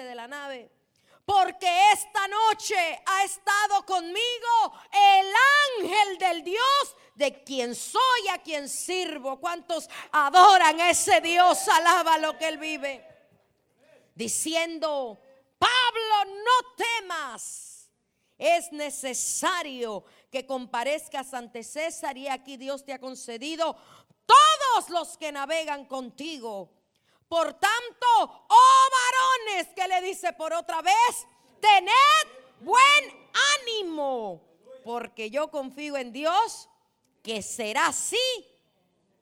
de la nave. Porque esta noche ha estado conmigo el ángel del Dios de quien soy, a quien sirvo. ¿Cuántos adoran a ese Dios? Alaba lo que él vive. Diciendo, Pablo, no temas. Es necesario que comparezcas ante César y aquí Dios te ha concedido todos los que navegan contigo. Por tanto, oh varones, que le dice por otra vez, tened buen ánimo, porque yo confío en Dios que será así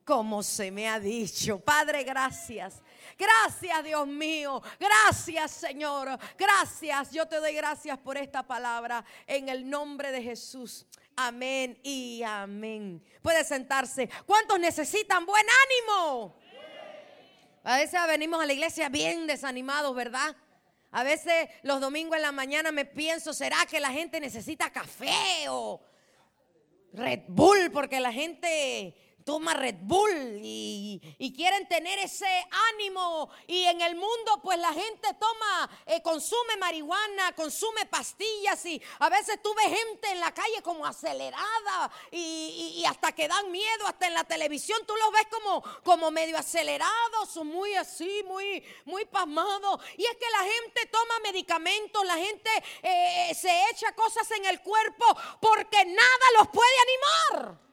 como se me ha dicho. Padre, gracias. Gracias, Dios mío. Gracias, Señor. Gracias. Yo te doy gracias por esta palabra en el nombre de Jesús. Amén y amén. Puede sentarse. ¿Cuántos necesitan buen ánimo? A veces venimos a la iglesia bien desanimados, ¿verdad? A veces los domingos en la mañana me pienso, ¿será que la gente necesita café o Red Bull? Porque la gente toma Red Bull y, quieren tener ese ánimo. Y en el mundo, pues la gente toma, eh, consume marihuana, consume pastillas y a veces tú ves gente en la calle como acelerada y, hasta que dan miedo, hasta en la televisión tú los ves como, como medio acelerados, muy así, muy, muy pasmados. Y es que la gente toma medicamentos, la gente eh, se echa cosas en el cuerpo porque nada los puede animar.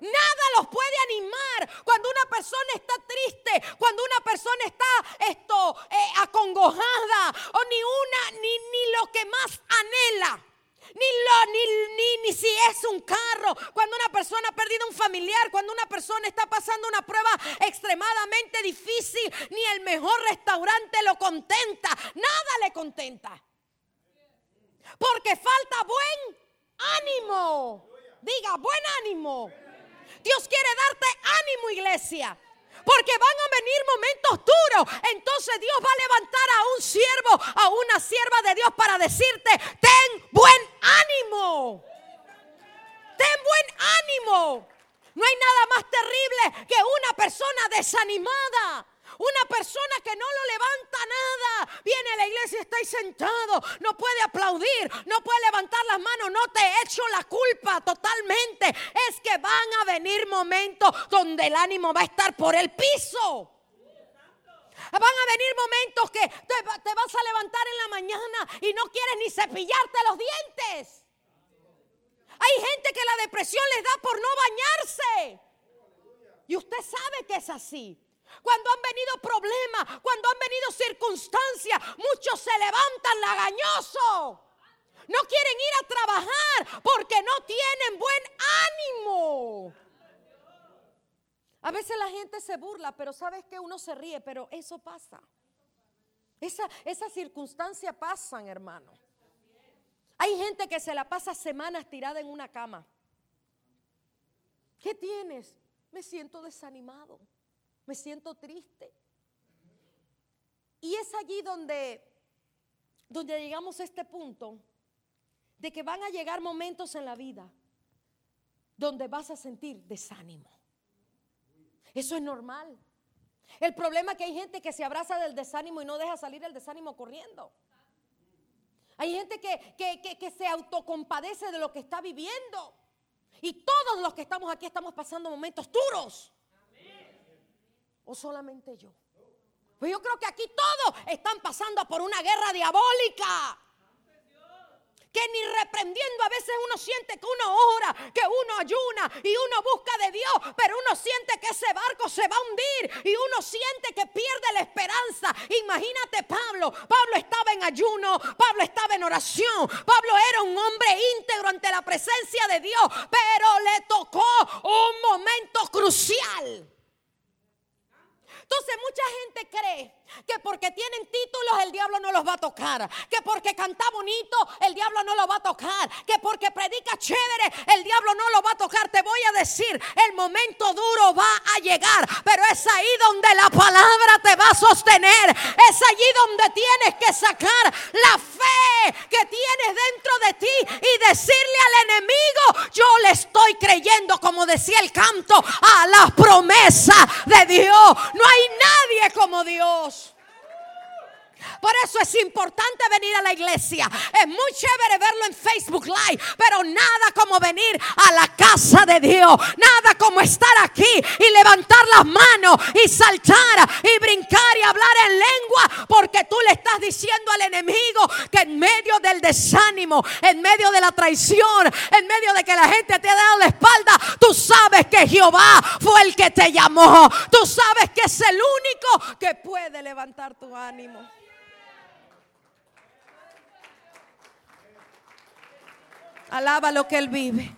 Nada los puede animar cuando una persona está triste, cuando una persona está esto eh, acongojada o ni una ni, ni lo que más anhela. Ni, lo, ni, ni, ni, si es un carro, cuando una persona ha perdido un familiar, cuando una persona está pasando una prueba extremadamente difícil, ni el mejor restaurante lo contenta, nada le contenta. Porque falta buen ánimo. Diga, buen ánimo. Dios quiere darte ánimo, iglesia. Porque van a venir momentos duros. Entonces Dios va a levantar a un siervo, a una sierva de Dios para decirte, ten buen ánimo. Ten buen ánimo. No hay nada más terrible que una persona desanimada. Una persona que no lo levanta nada. Viene a la iglesia está ahí sentado. No puede aplaudir. No puede levantar las manos. No te echo la culpa totalmente. Es que van a venir momentos donde el ánimo va a estar por el piso. Van a venir momentos que te, te vas a levantar en la mañana y no quieres ni cepillarte los dientes. Hay gente que la depresión les da por no bañarse. Y usted sabe que es así. Cuando han venido problemas, cuando han venido circunstancias, muchos se levantan lagañosos. No quieren ir a trabajar porque no tienen buen ánimo. A veces la gente se burla, pero sabes que uno se ríe, pero eso pasa. Esa, esas circunstancias pasan, hermano. Hay gente que se la pasa semanas tirada en una cama. ¿Qué tienes? Me siento desanimado me siento triste. Y es allí donde, donde llegamos a este punto de que van a llegar momentos en la vida donde vas a sentir desánimo. Eso es normal. El problema es que hay gente que se abraza del desánimo y no deja salir el desánimo corriendo. Hay gente que, que, que se autocompadece de lo que está viviendo. Y todos los que estamos aquí estamos pasando momentos duros. ¿O solamente yo? Pues yo creo que aquí todos están pasando por una guerra diabólica. Que ni reprendiendo a veces uno siente que uno ora, que uno ayuna y uno busca de Dios, pero uno siente que ese barco se va a hundir y uno siente que pierde la esperanza. Imagínate Pablo, Pablo estaba en ayuno, Pablo estaba en oración, Pablo era un hombre íntegro ante la presencia de Dios, pero le tocó un momento crucial. Entonces mucha gente cree que porque tienen títulos el diablo no los va a tocar, que porque canta bonito el diablo no lo va a tocar, que porque predica chévere el diablo no lo va a tocar. Te voy a decir, el momento duro va a llegar, pero es ahí donde la palabra te va a sostener, es allí donde tienes que sacar la fe que tienes dentro de ti y decirle al enemigo, yo le estoy creyendo, como decía el canto, a la promesa de Dios. Nadie como Dios. Por eso es importante venir a la iglesia. Es muy chévere verlo en Facebook Live, pero nada como venir a la casa de Dios. Nada como estar aquí y levantar las manos y saltar y brincar y hablar en lengua, porque tú le estás diciendo al enemigo que en medio del desánimo, en medio de la traición, en medio de que la gente te ha dado la espalda, tú sabes que Jehová fue el que te llamó. Tú sabes que es el único que puede levantar tu ánimo. Alaba lo que él vive.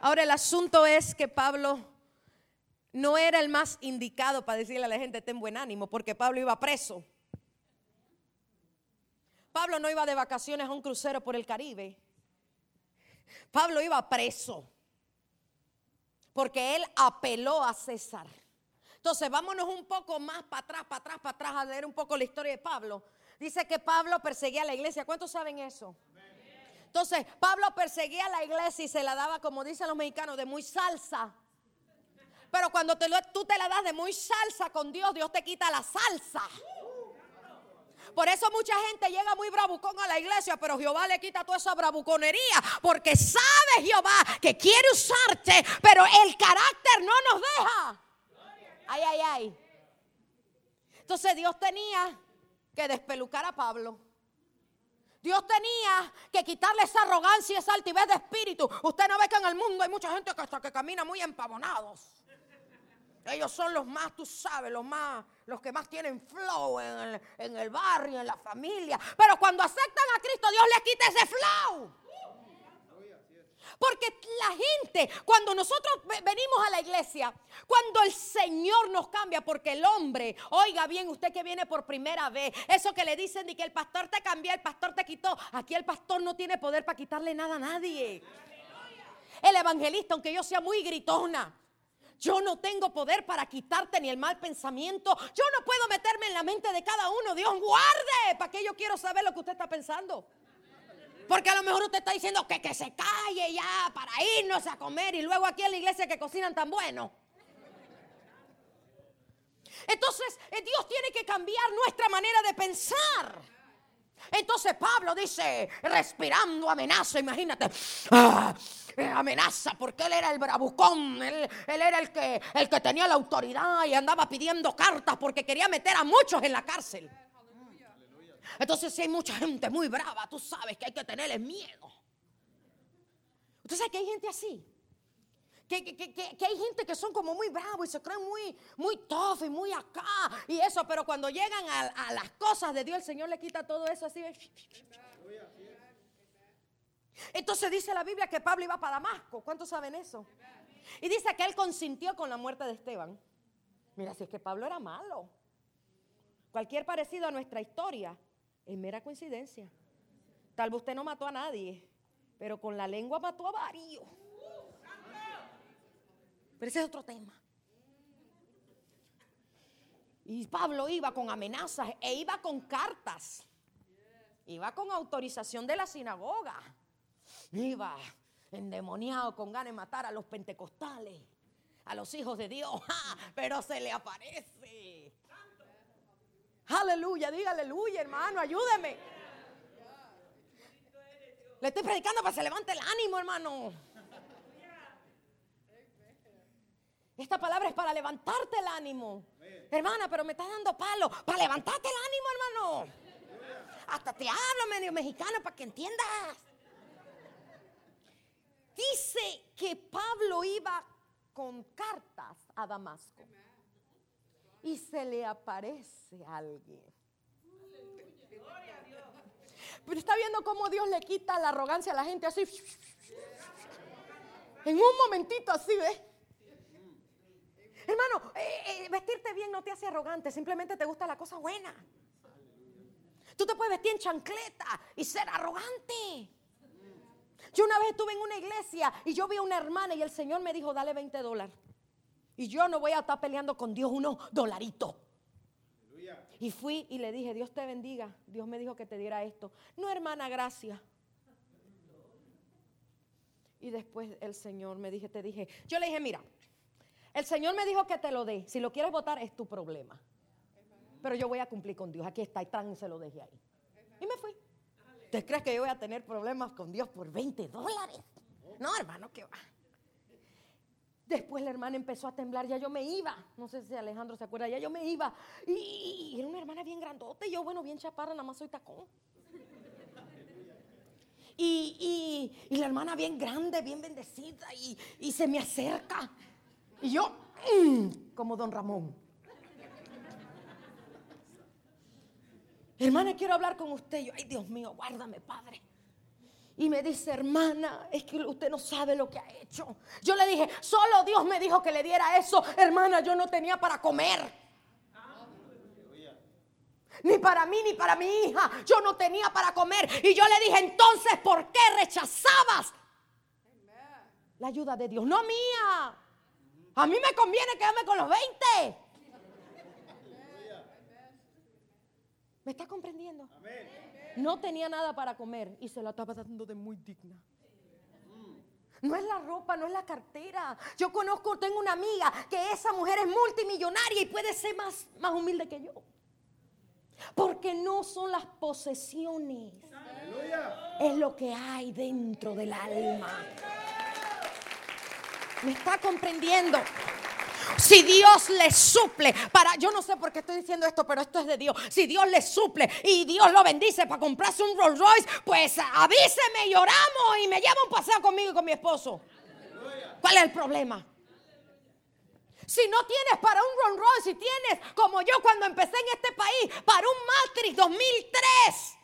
Ahora el asunto es que Pablo no era el más indicado para decirle a la gente ten buen ánimo, porque Pablo iba preso. Pablo no iba de vacaciones a un crucero por el Caribe. Pablo iba preso porque él apeló a César. Entonces, vámonos un poco más para atrás, para atrás, para atrás a leer un poco la historia de Pablo. Dice que Pablo perseguía a la iglesia. ¿Cuántos saben eso? Entonces, Pablo perseguía a la iglesia y se la daba, como dicen los mexicanos, de muy salsa. Pero cuando tú te la das de muy salsa con Dios, Dios te quita la salsa. Por eso mucha gente llega muy bravucón a la iglesia, pero Jehová le quita toda esa bravuconería, porque sabe Jehová que quiere usarte, pero el carácter no nos deja. Ay, ay, ay. Entonces Dios tenía que despelucar a Pablo. Dios tenía que quitarle esa arrogancia y esa altivez de espíritu. Usted no ve que en el mundo hay mucha gente que hasta que camina muy empavonados. Ellos son los más, tú sabes, los más, los que más tienen flow en el, en el barrio, en la familia. Pero cuando aceptan a Cristo, Dios les quita ese flow. Porque la gente, cuando nosotros venimos a la iglesia, cuando el Señor nos cambia, porque el hombre, oiga bien, usted que viene por primera vez, eso que le dicen de que el pastor te cambió, el pastor te quitó, aquí el pastor no tiene poder para quitarle nada a nadie. El evangelista, aunque yo sea muy gritona, yo no tengo poder para quitarte ni el mal pensamiento. Yo no puedo meterme en la mente de cada uno. Dios guarde. ¿Para qué yo quiero saber lo que usted está pensando? Porque a lo mejor usted está diciendo que, que se calle ya para irnos a comer y luego aquí en la iglesia que cocinan tan bueno. Entonces eh, Dios tiene que cambiar nuestra manera de pensar. Entonces Pablo dice, respirando amenaza, imagínate, ah, amenaza, porque él era el bravucón, él, era el que, el que tenía la autoridad y andaba pidiendo cartas porque quería meter a muchos en la cárcel. Entonces si hay mucha gente muy brava, tú sabes que hay que tenerles miedo. Usted sabe que hay gente así. Que, hay gente que son como muy bravos y se creen muy, muy tough y muy acá y eso, pero cuando llegan a, a las cosas de Dios, el Señor le quita todo eso así. Entonces dice la Biblia que Pablo iba para Damasco. ¿Cuántos saben eso? Y dice que él consintió con la muerte de Esteban. Mira, si es que Pablo era malo. Cualquier parecido a nuestra historia es mera coincidencia. Tal vez usted no mató a nadie, pero con la lengua mató a varios. Pero ese es otro tema. Y Pablo iba con amenazas e iba con cartas. Iba con autorización de la sinagoga. Iba endemoniado con ganas de matar a los pentecostales, a los hijos de Dios. Pero se le aparece. Aleluya, diga aleluya, hermano, ayúdeme. Le estoy predicando para que se levante el ánimo, hermano. Esta palabra es para levantarte el ánimo. Hermana, pero me está dando palo. Para levantarte el ánimo, hermano. Hasta te hablo medio mexicano para que entiendas. Dice que Pablo iba con cartas a Damasco. Y se le aparece alguien. Pero está viendo cómo Dios le quita la arrogancia a la gente así. En un momentito así, ¿ves? Hermano, eh, eh, vestirte bien no te hace arrogante, simplemente te gusta la cosa buena. Tú te puedes vestir en chancleta y ser arrogante. Yo una vez estuve en una iglesia y yo vi a una hermana y el Señor me dijo, dale 20 dólares. Y yo no voy a estar peleando con Dios unos dolaritos. Y fui y le dije, Dios te bendiga. Dios me dijo que te diera esto. No, hermana, gracias. Y después el Señor me dije, te dije, yo le dije, mira, el Señor me dijo que te lo dé. Si lo quieres votar es tu problema. pero yo voy a cumplir con Dios. Aquí está, y tan se lo dejé ahí. Y me fui. ¿Te crees que yo voy a tener problemas con Dios por 20 dólares? No, hermano, ¿qué va? Después la hermana empezó a temblar, ya yo me iba. No sé si Alejandro se acuerda, ya yo me iba. Y, era una hermana bien grandota y yo, bueno, bien chaparra, nada más soy tacón. Y, la hermana bien grande, bien bendecida y, se me acerca. Y yo, mm, como don Ramón. Hermana, quiero hablar con usted. Yo, ay Dios mío, guárdame, Padre. Y me dice, hermana, es que usted no sabe lo que ha hecho. Yo le dije, solo Dios me dijo que le diera eso. Hermana, yo no tenía para comer. Ni para mí, ni para mi hija. Yo no tenía para comer. Y yo le dije, entonces, ¿por qué rechazabas la ayuda de Dios? No mía. A mí me conviene quedarme con los 20. ¿Me está comprendiendo? No tenía nada para comer y se la estaba dando de muy digna. No es la ropa, no es la cartera. Yo conozco, tengo una amiga que esa mujer es multimillonaria y puede ser más, más humilde que yo. Porque no son las posesiones. Es lo que hay dentro del alma. ¿Me está comprendiendo? Si Dios le suple para, yo no sé por qué estoy diciendo esto, pero esto es de Dios. Si Dios le suple y Dios lo bendice para comprarse un Rolls Royce, pues avíseme, lloramos y me lleva un paseo conmigo y con mi esposo. ¿Cuál es el problema? Si no tienes para un Rolls Royce, si tienes como yo cuando empecé en este país, para un Matrix 2003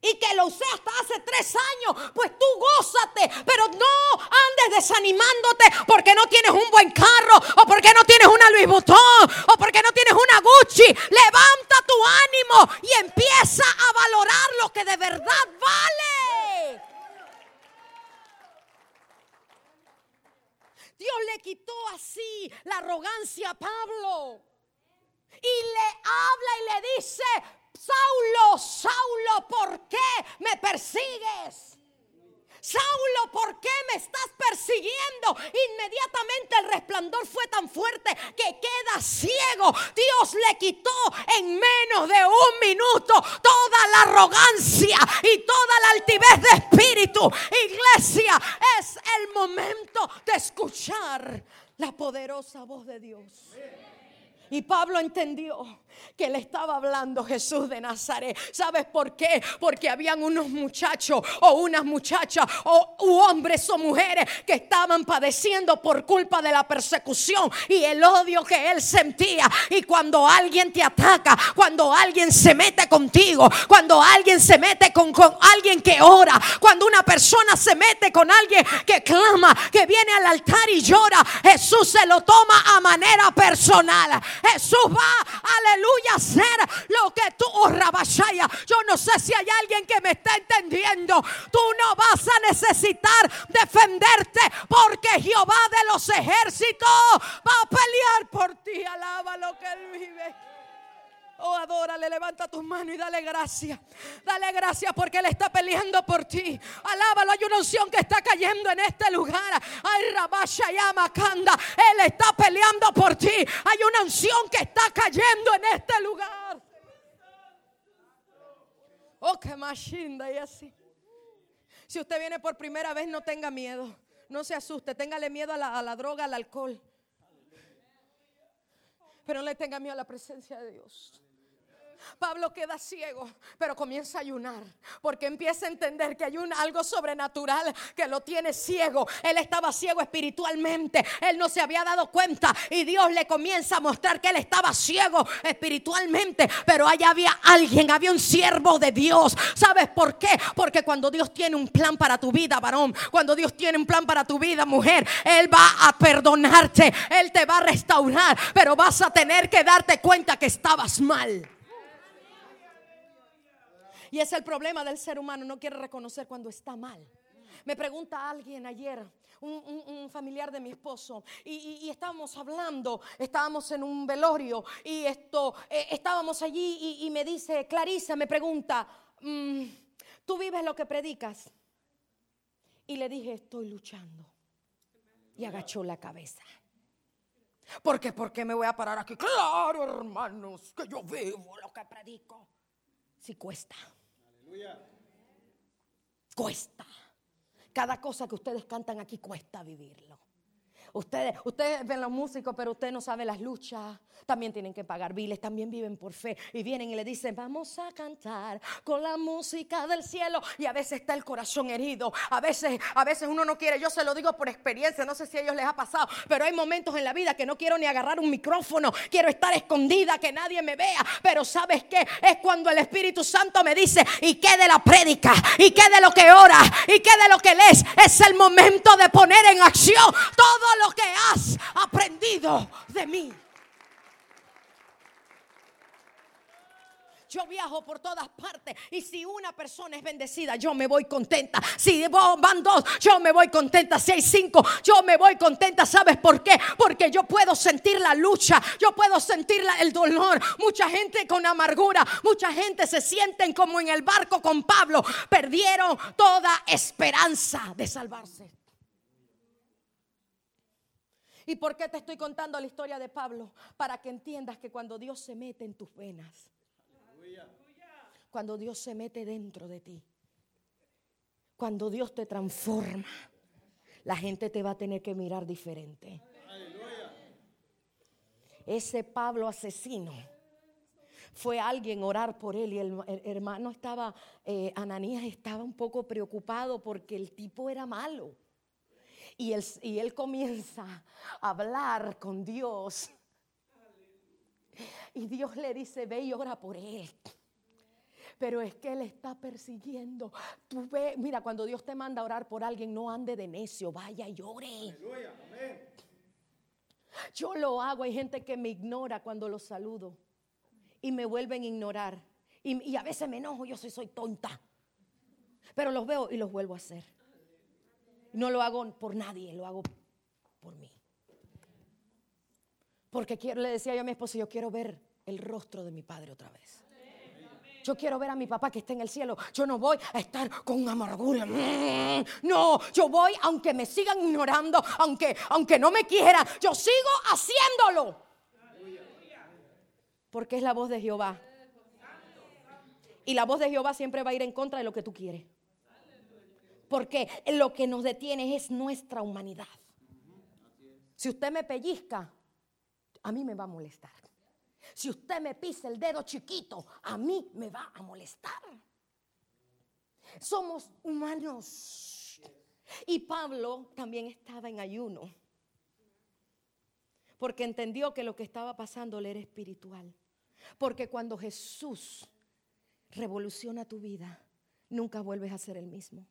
y que lo usé hasta hace tres años, pues tú gózate, pero no andes desanimándote porque no tienes un buen carro o porque no tienes una Louis Vuitton o porque no tienes una Gucci. Levanta tu ánimo y empieza a valorar lo que de verdad vale. Dios le quitó así la arrogancia a Pablo. Y le habla y le dice, Saulo, Saulo, ¿por qué me persigues? Saulo, ¿por qué me estás persiguiendo? Inmediatamente el resplandor fue tan fuerte que queda ciego. Dios le quitó en menos de un minuto toda la arrogancia y toda la altivez de espíritu. Iglesia, es el momento de escuchar la poderosa voz de Dios. Y Pablo entendió que le estaba hablando Jesús de Nazaret. ¿Sabes por qué? Porque habían unos muchachos o unas muchachas o hombres o mujeres que estaban padeciendo por culpa de la persecución y el odio que él sentía. Y cuando alguien te ataca, cuando alguien se mete contigo, cuando alguien se mete con, con alguien que ora, cuando una persona se mete con alguien que clama, que viene al altar y llora, Jesús se lo toma a manera personal. Jesús va, aleluya a hacer lo que tú, oh Rabashaya. Yo no sé si hay alguien que me está entendiendo. Tú no vas a necesitar defenderte porque Jehová de los ejércitos va a pelear por ti. Alaba lo que él vive. Oh, adórale, levanta tus manos y dale gracias. Dale gracias porque Él está peleando por ti. Alábalo, hay una unción que está cayendo en este lugar. Ay, Rabasha Yamakanda. Él está peleando por ti. Hay una unción que está cayendo en este lugar. Oh, qué machinda y así. Si usted viene por primera vez, no tenga miedo. No se asuste. Téngale miedo a la, a la droga, al alcohol. Pero no le tenga miedo a la presencia de Dios. Pablo queda ciego, pero comienza a ayunar, porque empieza a entender que hay un, algo sobrenatural que lo tiene ciego. Él estaba ciego espiritualmente, él no se había dado cuenta y Dios le comienza a mostrar que él estaba ciego espiritualmente, pero allá había alguien, había un siervo de Dios. ¿Sabes por qué? Porque cuando Dios tiene un plan para tu vida, varón, cuando Dios tiene un plan para tu vida, mujer, Él va a perdonarte, Él te va a restaurar, pero vas a tener que darte cuenta que estabas mal. Y es el problema del ser humano, no quiere reconocer cuando está mal. Me pregunta alguien ayer, un, familiar de mi esposo, y, estábamos hablando, estábamos en un velorio, y esto, eh, estábamos allí, y, me dice, Clarisa me pregunta, mm, ¿tú vives lo que predicas? Y le dije, estoy luchando. Y agachó la cabeza. Porque, ¿por qué me voy a parar aquí? Claro, hermanos, que yo vivo lo que predico. Si cuesta. Cuesta. Cada cosa que ustedes cantan aquí cuesta vivirlo. Ustedes, ustedes ven los músicos, pero ustedes no saben las luchas. También tienen que pagar biles, también viven por fe. Y vienen y le dicen, vamos a cantar con la música del cielo. Y a veces está el corazón herido. A veces, a veces uno no quiere. Yo se lo digo por experiencia. No sé si a ellos les ha pasado. Pero hay momentos en la vida que no quiero ni agarrar un micrófono. Quiero estar escondida, que nadie me vea. Pero ¿sabes qué? Es cuando el Espíritu Santo me dice, ¿y qué de la prédica? ¿Y qué de lo que ora? ¿Y qué de lo que lees? Es el momento de poner en acción todo lo que has aprendido de mí. Yo viajo por todas partes y si una persona es bendecida, yo me voy contenta. Si van dos, yo me voy contenta. Si hay cinco, yo me voy contenta. ¿Sabes por qué? Porque yo puedo sentir la lucha, yo puedo sentir el dolor. Mucha gente con amargura, mucha gente se sienten como en el barco con Pablo. Perdieron toda esperanza de salvarse. ¿Y por qué te estoy contando la historia de Pablo? Para que entiendas que cuando Dios se mete en tus venas, cuando Dios se mete dentro de ti, cuando Dios te transforma, la gente te va a tener que mirar diferente. Ese Pablo asesino fue alguien orar por él y el, hermano estaba, eh, Ananías estaba un poco preocupado porque el tipo era malo. Y él, y él comienza a hablar con Dios. Y Dios le dice, ve y ora por él. Pero es que él está persiguiendo. Tú ve, mira, cuando Dios te manda a orar por alguien, no ande de necio, vaya y ore. Yo lo hago, hay gente que me ignora cuando los saludo y me vuelven a ignorar. Y, y a veces me enojo, yo soy, soy tonta. Pero los veo y los vuelvo a hacer. No lo hago por nadie, lo hago por mí. Porque quiero, le decía yo a mi esposo, yo quiero ver el rostro de mi padre otra vez. Yo quiero ver a mi papá que está en el cielo. Yo no voy a estar con amargura. Mm, no, yo voy aunque me sigan ignorando, aunque, aunque no me quieran, yo sigo haciéndolo. Porque es la voz de Jehová. Y la voz de Jehová siempre va a ir en contra de lo que tú quieres. Porque lo que nos detiene es nuestra humanidad. Si usted me pellizca, a mí me va a molestar. Si usted me pisa el dedo chiquito, a mí me va a molestar. Somos humanos. Y Pablo también estaba en ayuno. Porque entendió que lo que estaba pasando le era espiritual. Porque cuando Jesús revoluciona tu vida, nunca vuelves a ser el mismo.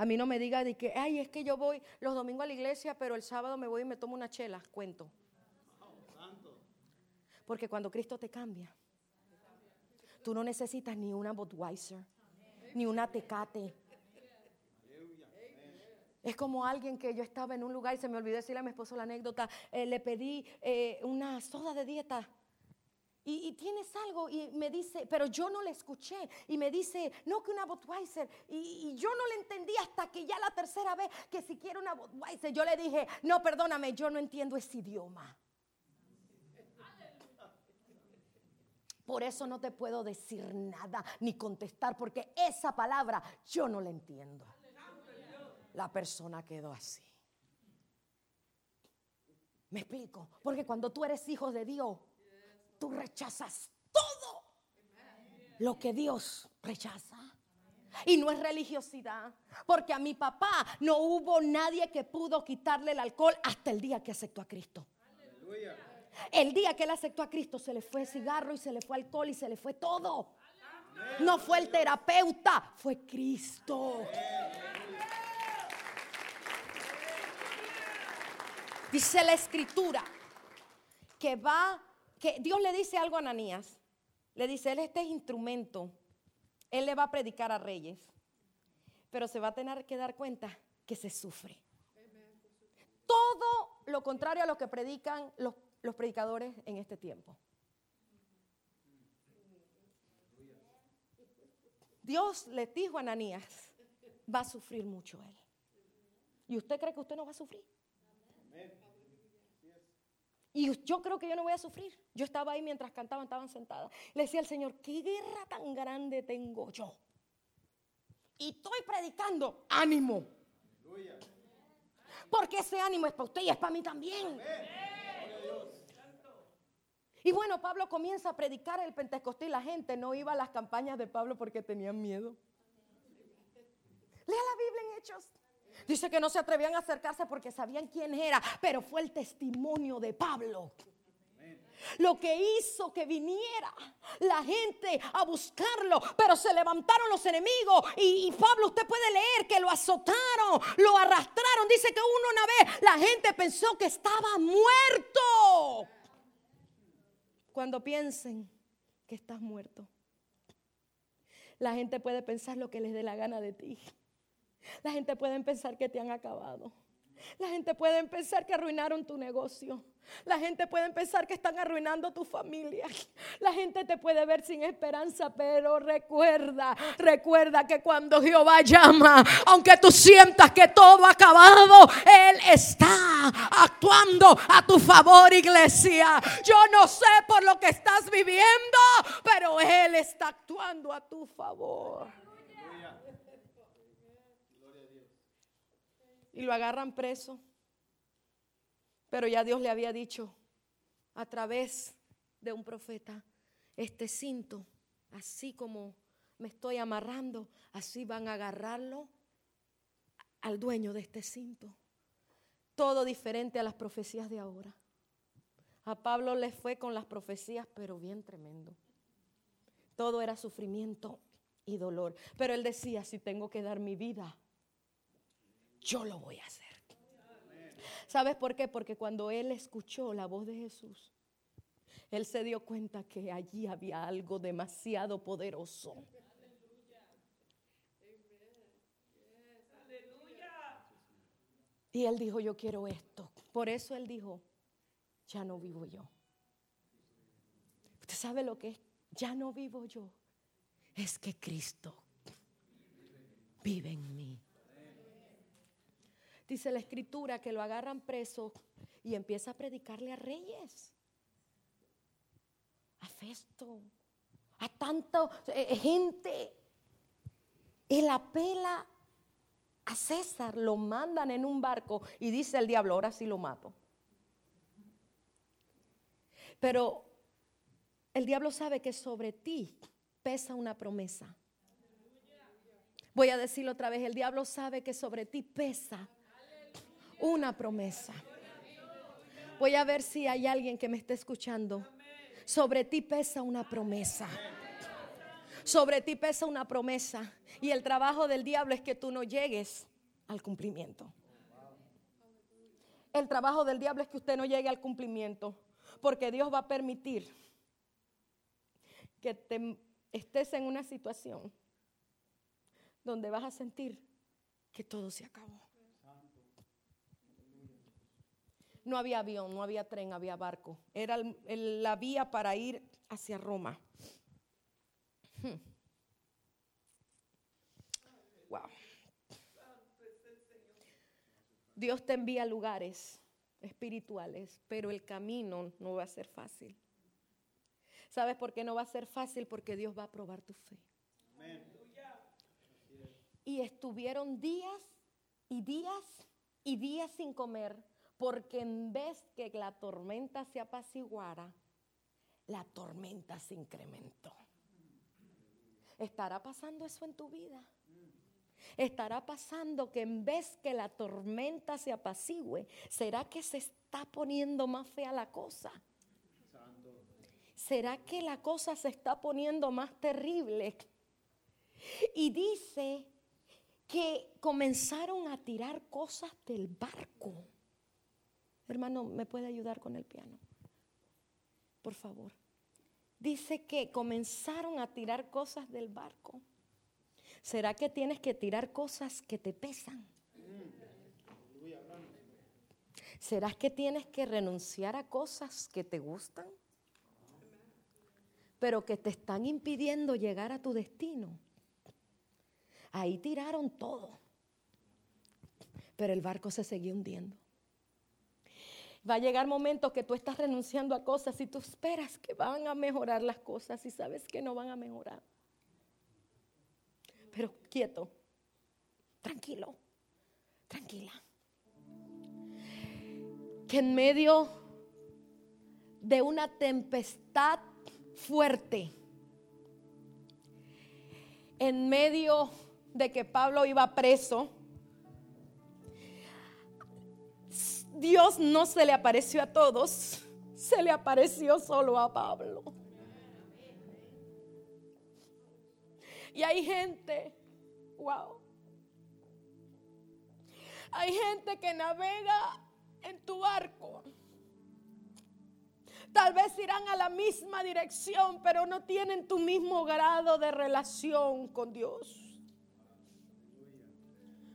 A mí no me diga de que, ay, es que yo voy los domingos a la iglesia, pero el sábado me voy y me tomo una chela. Cuento. Porque cuando Cristo te cambia, tú no necesitas ni una Budweiser, ni una Tecate. Es como alguien que yo estaba en un lugar y se me olvidó decirle a mi esposo la anécdota. Eh, le pedí eh, una soda de dieta y, tienes algo y me dice, pero yo no le escuché. Y me dice, no, que una Budweiser. Y, yo no le entendí hasta que ya la tercera vez que si quiere una Budweiser, yo le dije, no, perdóname, yo no entiendo ese idioma. Por eso no te puedo decir nada ni contestar, porque esa palabra yo no la entiendo. La persona quedó así. ¿Me explico? Porque cuando tú eres hijo de Dios, tú rechazas todo lo que Dios rechaza. Y no es religiosidad, porque a mi papá no hubo nadie que pudo quitarle el alcohol hasta el día que aceptó a Cristo. El día que él aceptó a Cristo se le fue cigarro y se le fue alcohol y se le fue todo. No fue el terapeuta, fue Cristo. Dice la escritura que va que Dios le dice algo a Ananías. Le dice, él este es instrumento. Él le va a predicar a reyes. Pero se va a tener que dar cuenta que se sufre. Todo lo contrario a lo que predican los, los predicadores en este tiempo. Dios le dijo a Ananías, va a sufrir mucho él. ¿Y usted cree que usted no va a sufrir? Y yo creo que yo no voy a sufrir. Yo estaba ahí mientras cantaban, estaban sentadas. Le decía al Señor, ¿qué guerra tan grande tengo yo? Y estoy predicando, ánimo. Porque ese ánimo es para usted y es para mí también. Y bueno, Pablo comienza a predicar el Pentecostés y la gente no iba a las campañas de Pablo porque tenían miedo. Lea la Biblia en Hechos. Dice que no se atrevían a acercarse porque sabían quién era, pero fue el testimonio de Pablo. Lo que hizo que viniera la gente a buscarlo, pero se levantaron los enemigos y, Pablo, usted puede leer que lo azotaron, lo arrastraron. Dice que uno una vez la gente pensó que estaba muerto. Cuando piensen que estás muerto, la gente puede pensar lo que les dé la gana de ti. La gente puede pensar que te han acabado. La gente puede pensar que arruinaron tu negocio. La gente puede pensar que están arruinando tu familia. La gente te puede ver sin esperanza, pero recuerda, recuerda que cuando Jehová llama, aunque tú sientas que todo ha acabado, Él está actuando a tu favor, iglesia. Yo no sé por lo que estás viviendo, pero Él está actuando a tu favor. Y lo agarran preso. Pero ya Dios le había dicho a través de un profeta, este cinto, así como me estoy amarrando, así van a agarrarlo al dueño de este cinto. Todo diferente a las profecías de ahora. A Pablo le fue con las profecías, pero bien tremendo. Todo era sufrimiento y dolor. Pero él decía, si tengo que dar mi vida, yo lo voy a hacer. ¿Sabes por qué? Porque cuando él escuchó la voz de Jesús, él se dio cuenta que allí había algo demasiado poderoso. Y él dijo, yo quiero esto. Por eso él dijo, ya no vivo yo. ¿Usted sabe lo que es? Ya no vivo yo. Es que Cristo vive en mí. Dice la escritura que lo agarran preso y empieza a predicarle a reyes, a Festo, a tanta eh, eh, gente. Él apela a César, lo mandan en un barco y dice el diablo, ahora sí lo mato. Pero el diablo sabe que sobre ti pesa una promesa. Voy a decirlo otra vez, el diablo sabe que sobre ti pesa una promesa. Voy a ver si hay alguien que me esté escuchando. Sobre ti pesa una promesa. Sobre ti pesa una promesa. Y el trabajo del diablo es que tú no llegues al cumplimiento. El trabajo del diablo es que usted no llegue al cumplimiento. Porque Dios va a permitir que te estés en una situación donde vas a sentir que todo se acabó. No había avión, no había tren, había barco. Era la vía para ir hacia Roma. Hmm. Wow. Dios te envía lugares espirituales, pero el camino no va a ser fácil. ¿Sabes por qué no va a ser fácil? Porque Dios va a probar tu fe. Y estuvieron días y días y días sin comer porque en vez que la tormenta se apaciguara, la tormenta se incrementó. ¿Estará pasando eso en tu vida? Estará pasando que en vez que la tormenta se apacigüe, ¿será que se está poniendo más fea la cosa? ¿Será que la cosa se está poniendo más terrible? Y dice que comenzaron a tirar cosas del barco. Hermano, ¿me puede ayudar con el piano? Por favor. Dice que comenzaron a tirar cosas del barco. ¿Será que tienes que tirar cosas que te pesan? ¿Será que tienes que renunciar a cosas que te gustan? Pero que te están impidiendo llegar a tu destino. Ahí tiraron todo. Pero el barco se seguía hundiendo. Va a llegar momentos que tú estás renunciando a cosas y tú esperas que van a mejorar las cosas y sabes que no van a mejorar. Pero quieto, tranquilo, tranquila. Que en medio de una tempestad fuerte, en medio de que Pablo iba preso, Dios no se le apareció a todos, se le apareció solo a Pablo. Y hay gente, wow, hay gente que navega en tu barco. Tal vez irán a la misma dirección, pero no tienen tu mismo grado de relación con Dios.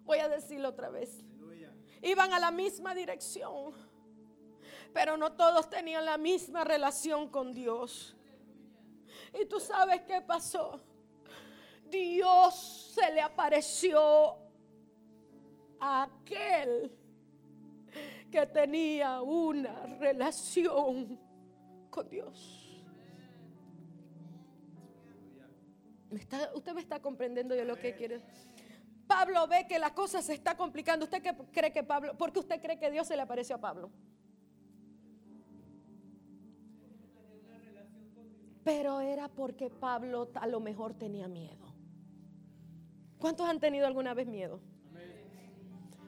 Voy a decirlo otra vez iban a la misma dirección, pero no todos tenían la misma relación con Dios. Y tú sabes qué pasó. Dios se le apareció a aquel que tenía una relación con Dios. usted me está comprendiendo yo lo que quiere. Pablo ve que la cosa se está complicando. ¿Usted qué cree que Pablo, por qué usted cree que Dios se le apareció a Pablo? Pero era porque Pablo a lo mejor tenía miedo. ¿Cuántos han tenido alguna vez miedo?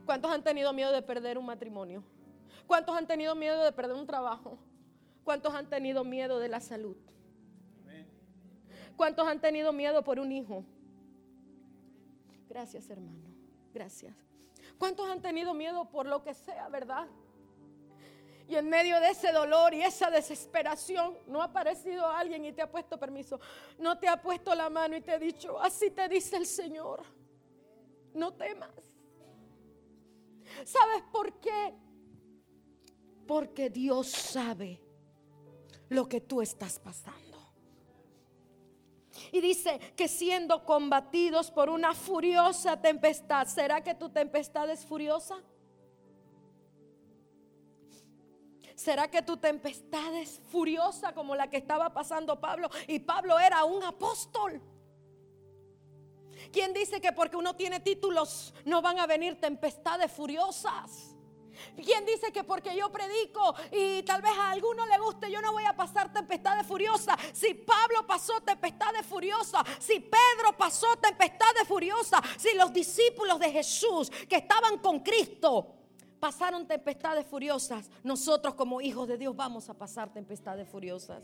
¿Cuántos han tenido miedo de perder un matrimonio? ¿Cuántos han tenido miedo de perder un trabajo? ¿Cuántos han tenido miedo de la salud? ¿Cuántos han tenido miedo por un hijo? Gracias, hermano. Gracias. ¿Cuántos han tenido miedo por lo que sea, verdad? Y en medio de ese dolor y esa desesperación, no ha aparecido alguien y te ha puesto permiso. No te ha puesto la mano y te ha dicho, así te dice el Señor. No temas. ¿Sabes por qué? Porque Dios sabe lo que tú estás pasando. Y dice que siendo combatidos por una furiosa tempestad, ¿será que tu tempestad es furiosa? ¿Será que tu tempestad es furiosa como la que estaba pasando Pablo? Y Pablo era un apóstol. ¿Quién dice que porque uno tiene títulos no van a venir tempestades furiosas? ¿Quién dice que porque yo predico y tal vez a alguno le guste, yo no voy a pasar tempestades furiosas? Si Pablo pasó tempestades furiosas, si Pedro pasó tempestades furiosas, si los discípulos de Jesús que estaban con Cristo pasaron tempestades furiosas, nosotros como hijos de Dios vamos a pasar tempestades furiosas.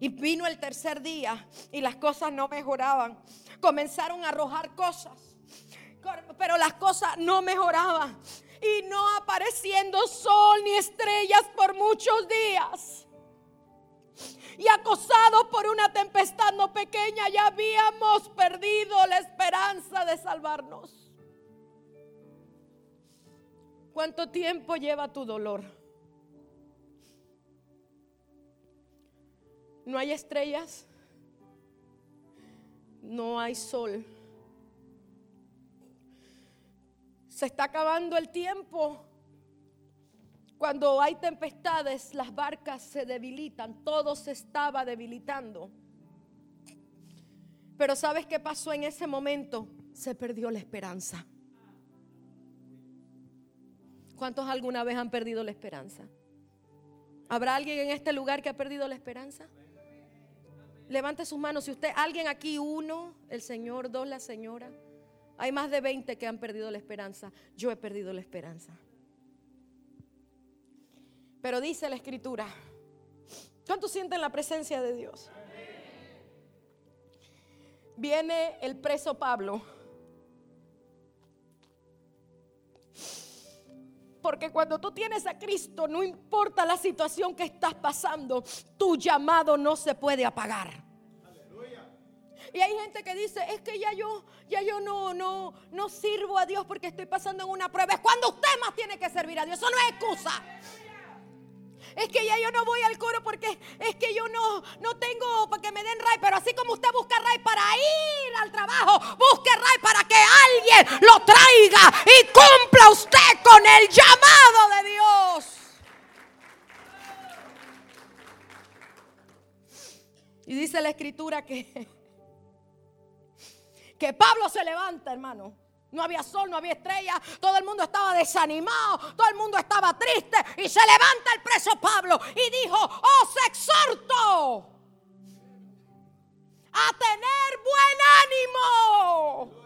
Y vino el tercer día y las cosas no mejoraban. Comenzaron a arrojar cosas pero las cosas no mejoraban. Y no apareciendo sol ni estrellas por muchos días. Y acosados por una tempestad no pequeña, ya habíamos perdido la esperanza de salvarnos. ¿Cuánto tiempo lleva tu dolor? No hay estrellas, no hay sol. Se está acabando el tiempo. Cuando hay tempestades, las barcas se debilitan. Todo se estaba debilitando. Pero ¿sabes qué pasó en ese momento? Se perdió la esperanza. ¿Cuántos alguna vez han perdido la esperanza? ¿Habrá alguien en este lugar que ha perdido la esperanza? Levante sus manos. Si usted, alguien aquí, uno, el Señor, dos, la señora. Hay más de 20 que han perdido la esperanza. Yo he perdido la esperanza. Pero dice la escritura, ¿cuántos sienten la presencia de Dios? Viene el preso Pablo. Porque cuando tú tienes a Cristo, no importa la situación que estás pasando, tu llamado no se puede apagar. Y hay gente que dice, es que ya yo, ya yo no, no, no sirvo a Dios porque estoy pasando en una prueba. Es cuando usted más tiene que servir a Dios. Eso no es excusa. Es que ya yo no voy al coro porque es que yo no, no tengo para que me den ray. Pero así como usted busca ray para ir al trabajo, busque ray para que alguien lo traiga y cumpla usted con el llamado de Dios. Y dice la escritura que que Pablo se levanta, hermano. No había sol, no había estrella, todo el mundo estaba desanimado, todo el mundo estaba triste y se levanta el preso Pablo y dijo, os exhorto a tener buen ánimo.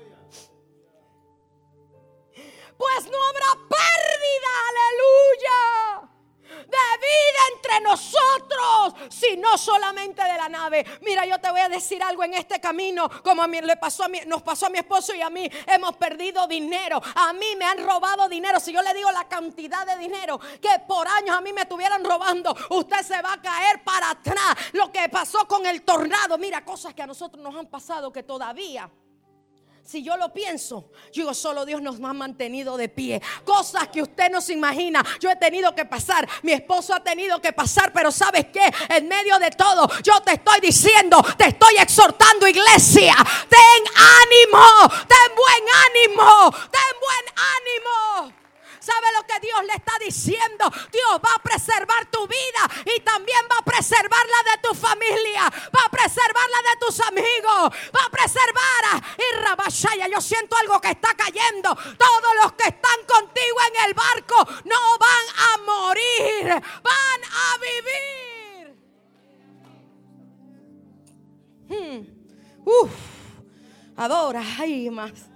Pues no habrá pérdida, aleluya de vida entre nosotros, sino solamente de la nave. Mira, yo te voy a decir algo en este camino, como a mí le pasó a mí, nos pasó a mi esposo y a mí, hemos perdido dinero. A mí me han robado dinero. Si yo le digo la cantidad de dinero que por años a mí me estuvieran robando, usted se va a caer para atrás. Lo que pasó con el tornado, mira, cosas que a nosotros nos han pasado que todavía si yo lo pienso, yo digo, solo Dios nos ha mantenido de pie. Cosas que usted no se imagina. Yo he tenido que pasar, mi esposo ha tenido que pasar, pero ¿sabes qué? En medio de todo, yo te estoy diciendo, te estoy exhortando, iglesia. Ten ánimo, ten buen ánimo, ten buen ánimo. ¿Sabe lo que Dios le está diciendo? Dios va a preservar tu vida y también va a preservar la de tu familia. Va a preservar la de tus amigos. Va a preservar. Y Rabashaya, yo siento algo que está cayendo. Todos los que están contigo en el barco no van a morir. Van a vivir. Hmm. Uf. Adora, más.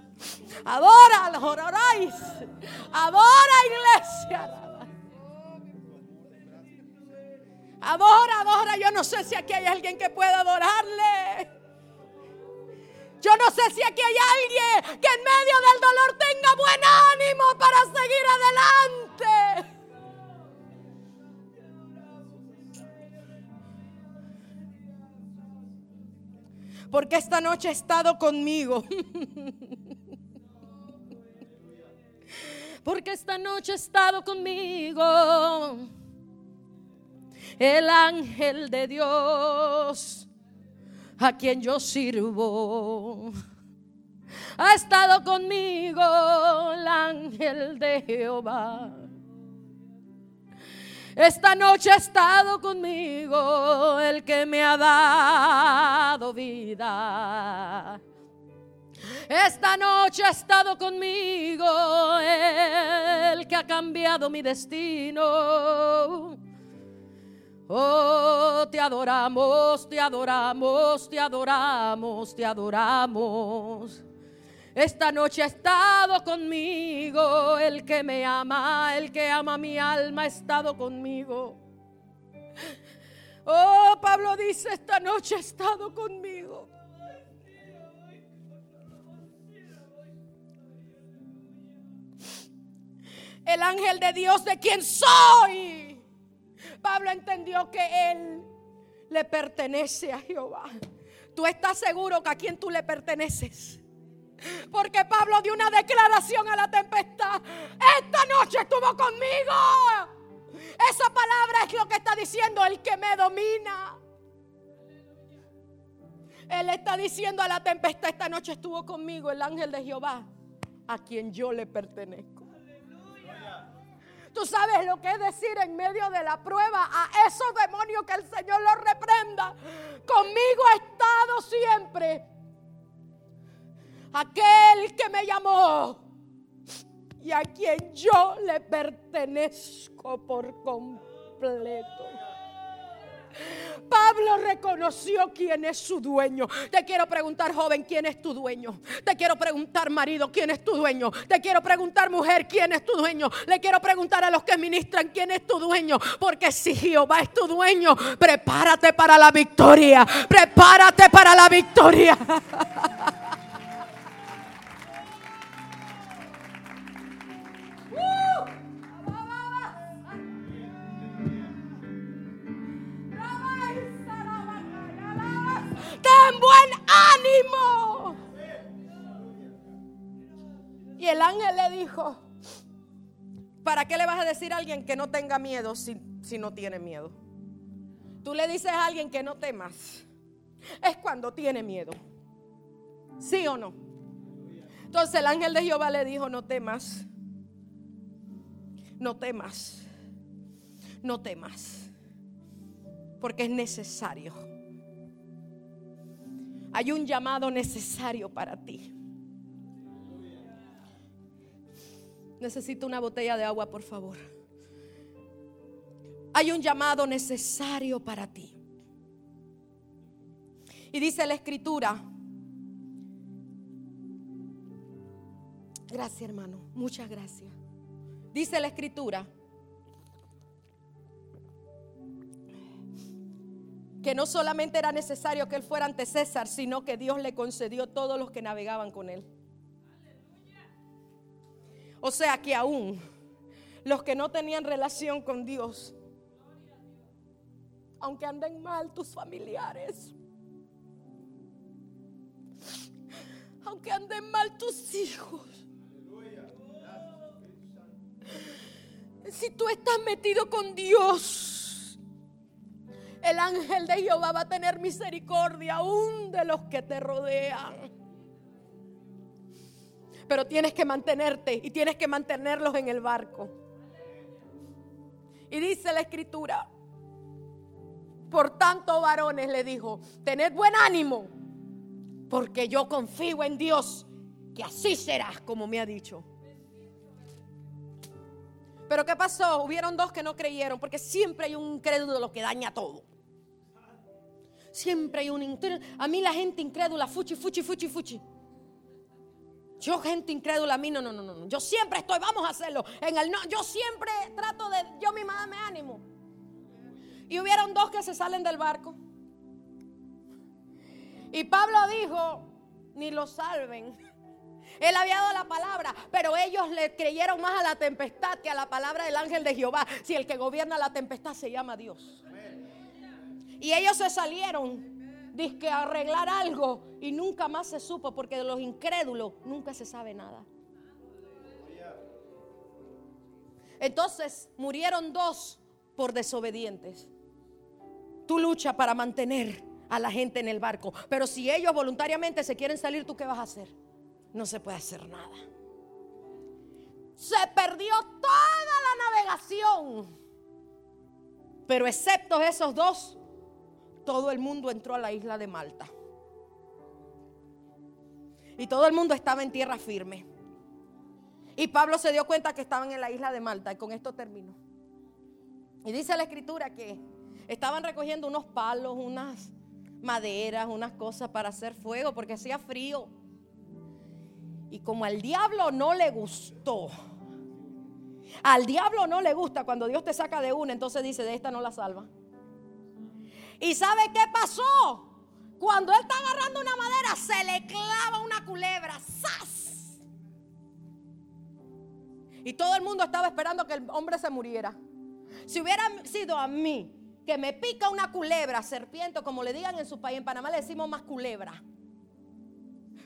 Adora, adoráis. Adora, iglesia. Adora, adora. Yo no sé si aquí hay alguien que pueda adorarle. Yo no sé si aquí hay alguien que en medio del dolor tenga buen ánimo para seguir adelante. Porque esta noche ha estado conmigo. porque esta noche ha estado conmigo el ángel de Dios a quien yo sirvo. Ha estado conmigo el ángel de Jehová. Esta noche ha estado conmigo el que me ha dado vida. Esta noche ha estado conmigo el que ha cambiado mi destino. Oh, te adoramos, te adoramos, te adoramos, te adoramos. Esta noche ha estado conmigo el que me ama, el que ama mi alma ha estado conmigo. Oh, Pablo dice, esta noche ha estado conmigo. El ángel de Dios de quien soy. Pablo entendió que él le pertenece a Jehová. Tú estás seguro que a quien tú le perteneces. Porque Pablo dio una declaración a la tempestad. Esta noche estuvo conmigo. Esa palabra es lo que está diciendo el que me domina. Él está diciendo a la tempestad, esta noche estuvo conmigo el ángel de Jehová, a quien yo le pertenezco. Tú sabes lo que es decir en medio de la prueba a esos demonios que el Señor los reprenda. Conmigo ha estado siempre aquel que me llamó y a quien yo le pertenezco por completo. Pablo reconoció quién es su dueño. Te quiero preguntar, joven, ¿quién es tu dueño? Te quiero preguntar, marido, ¿quién es tu dueño? Te quiero preguntar, mujer, ¿quién es tu dueño? Le quiero preguntar a los que ministran, ¿quién es tu dueño? Porque si Jehová es tu dueño, prepárate para la victoria. Prepárate para la victoria. ten buen ánimo. Y el ángel le dijo, ¿para qué le vas a decir a alguien que no tenga miedo si, si no tiene miedo? Tú le dices a alguien que no temas. Es cuando tiene miedo. ¿Sí o no? Entonces el ángel de Jehová le dijo, no temas. No temas. No temas. Porque es necesario Hay un llamado necesario para ti. Necesito una botella de agua, por favor. Hay un llamado necesario para ti. Y dice la escritura. Gracias, hermano. Muchas gracias. Dice la escritura que no solamente era necesario que él fuera ante César, sino que Dios le concedió todos los que navegaban con él. O sea que aún los que no tenían relación con Dios, aunque anden mal tus familiares, aunque anden mal tus hijos, si tú estás metido con Dios, el ángel de Jehová va a tener misericordia aún de los que te rodean. Pero tienes que mantenerte y tienes que mantenerlos en el barco. Y dice la escritura, por tanto varones le dijo, tened buen ánimo, porque yo confío en Dios, que así serás como me ha dicho. Pero ¿qué pasó? Hubieron dos que no creyeron, porque siempre hay un incrédulo que daña todo. Siempre hay un incrédulo. A mí la gente incrédula, fuchi, fuchi, fuchi, fuchi. Yo, gente incrédula, a mí no, no, no, no. Yo siempre estoy, vamos a hacerlo. En el no, yo siempre trato de, yo misma dame ánimo. Y hubieron dos que se salen del barco. Y Pablo dijo, ni lo salven. Él había dado la palabra, pero ellos le creyeron más a la tempestad que a la palabra del ángel de Jehová. Si el que gobierna la tempestad se llama Dios. Y ellos se salieron que arreglar algo y nunca más se supo porque de los incrédulos nunca se sabe nada. Entonces murieron dos por desobedientes. Tú lucha para mantener a la gente en el barco, pero si ellos voluntariamente se quieren salir, ¿tú qué vas a hacer? No se puede hacer nada. Se perdió toda la navegación, pero excepto esos dos, todo el mundo entró a la isla de Malta. Y todo el mundo estaba en tierra firme. Y Pablo se dio cuenta que estaban en la isla de Malta. Y con esto termino. Y dice la escritura que estaban recogiendo unos palos, unas maderas, unas cosas para hacer fuego porque hacía frío. Y como al diablo no le gustó, al diablo no le gusta cuando Dios te saca de una, entonces dice, de esta no la salva. ¿Y sabe qué pasó? Cuando él está agarrando una madera, se le clava una culebra. ¡Sas! Y todo el mundo estaba esperando que el hombre se muriera. Si hubiera sido a mí que me pica una culebra, serpiente, como le digan en su país, en Panamá le decimos más culebra.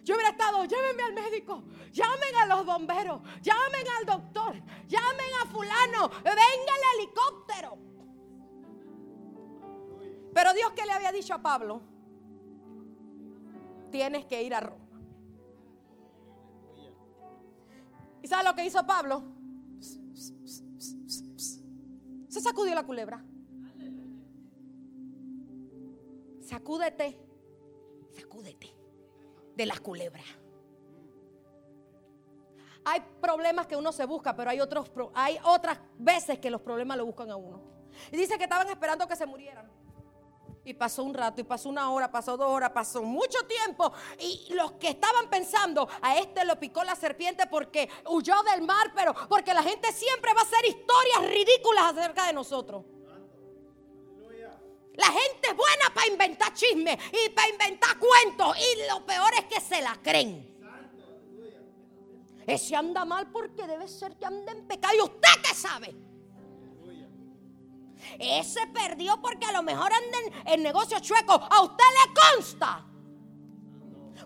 Yo hubiera estado, llévenme al médico, llamen a los bomberos, llamen al doctor, llamen a fulano, venga el helicóptero. Pero Dios que le había dicho a Pablo, tienes que ir a Roma. ¿Y sabe lo que hizo Pablo? Se sacudió la culebra. Sacúdete, sacúdete de la culebra. Hay problemas que uno se busca, pero hay, otros, hay otras veces que los problemas lo buscan a uno. Y dice que estaban esperando que se murieran. Y pasó un rato, y pasó una hora, pasó dos horas, pasó mucho tiempo. Y los que estaban pensando, a este lo picó la serpiente porque huyó del mar, pero porque la gente siempre va a hacer historias ridículas acerca de nosotros. La gente es buena para inventar chismes y para inventar cuentos. Y lo peor es que se la creen. Ese anda mal porque debe ser que anda en pecado. ¿Y usted qué sabe? Ese perdió porque a lo mejor anda en, negocio chueco. A usted le consta.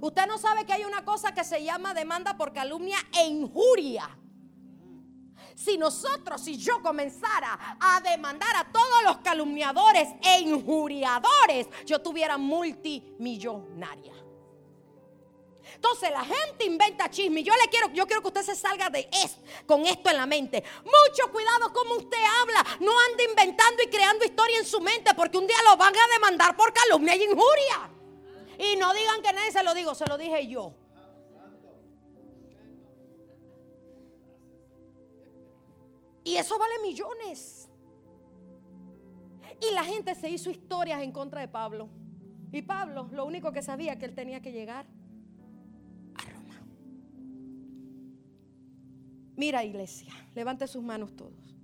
Usted no sabe que hay una cosa que se llama demanda por calumnia e injuria. Si nosotros, si yo comenzara a demandar a todos los calumniadores e injuriadores, yo tuviera multimillonaria. Entonces la gente inventa chisme. Yo le quiero, yo quiero que usted se salga de esto, con esto en la mente. Mucho cuidado como usted habla. No ande inventando y creando historia en su mente porque un día lo van a demandar por calumnia y injuria. Y no digan que nadie se lo digo, se lo dije yo. Y eso vale millones. Y la gente se hizo historias en contra de Pablo. Y Pablo lo único que sabía que él tenía que llegar a Roma. Mira iglesia, levante sus manos todos.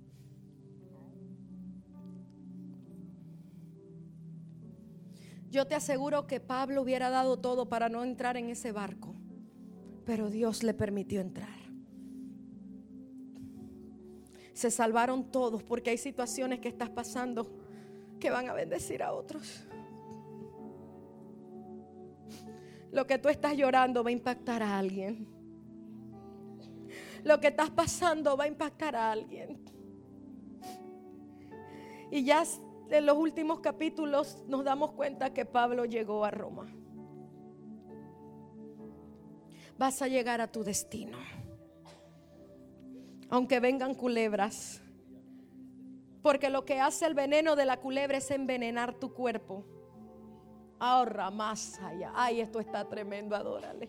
Yo te aseguro que Pablo hubiera dado todo para no entrar en ese barco, pero Dios le permitió entrar. Se salvaron todos porque hay situaciones que estás pasando que van a bendecir a otros. Lo que tú estás llorando va a impactar a alguien. Lo que estás pasando va a impactar a alguien. Y ya en los últimos capítulos nos damos cuenta que Pablo llegó a Roma. Vas a llegar a tu destino. Aunque vengan culebras. Porque lo que hace el veneno de la culebra es envenenar tu cuerpo. Ahorra más allá. Ay, esto está tremendo, adórale.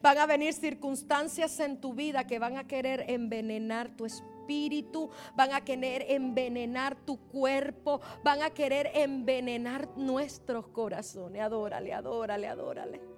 Van a venir circunstancias en tu vida que van a querer envenenar tu espíritu, van a querer envenenar tu cuerpo, van a querer envenenar nuestros corazones. Adórale, adórale, adórale.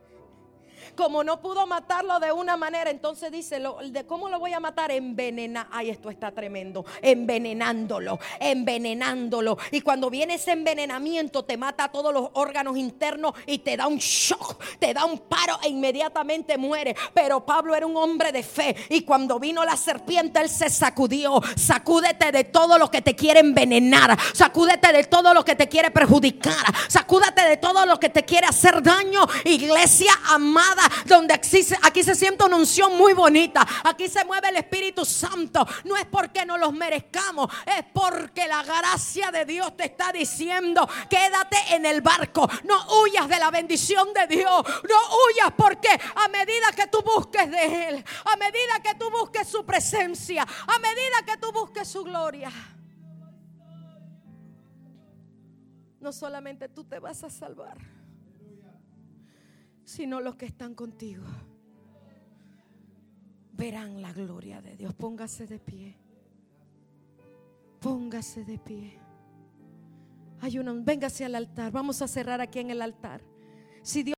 Como no pudo matarlo de una manera, entonces dice, ¿cómo lo voy a matar? Envenena. Ay, esto está tremendo. Envenenándolo, envenenándolo. Y cuando viene ese envenenamiento, te mata todos los órganos internos y te da un shock, te da un paro e inmediatamente muere. Pero Pablo era un hombre de fe. Y cuando vino la serpiente, él se sacudió. Sacúdete de todo lo que te quiere envenenar. Sacúdete de todo lo que te quiere perjudicar. Sacúdete de todo lo que te quiere hacer daño. Iglesia amada donde existe, aquí se siente una unción muy bonita. Aquí se mueve el Espíritu Santo. No es porque no los merezcamos, es porque la gracia de Dios te está diciendo, quédate en el barco. No huyas de la bendición de Dios. No huyas porque a medida que tú busques de Él, a medida que tú busques su presencia, a medida que tú busques su gloria. No solamente tú te vas a salvar sino los que están contigo verán la gloria de Dios. Póngase de pie. Póngase de pie. Hay uno, véngase al altar. Vamos a cerrar aquí en el altar. Si Dios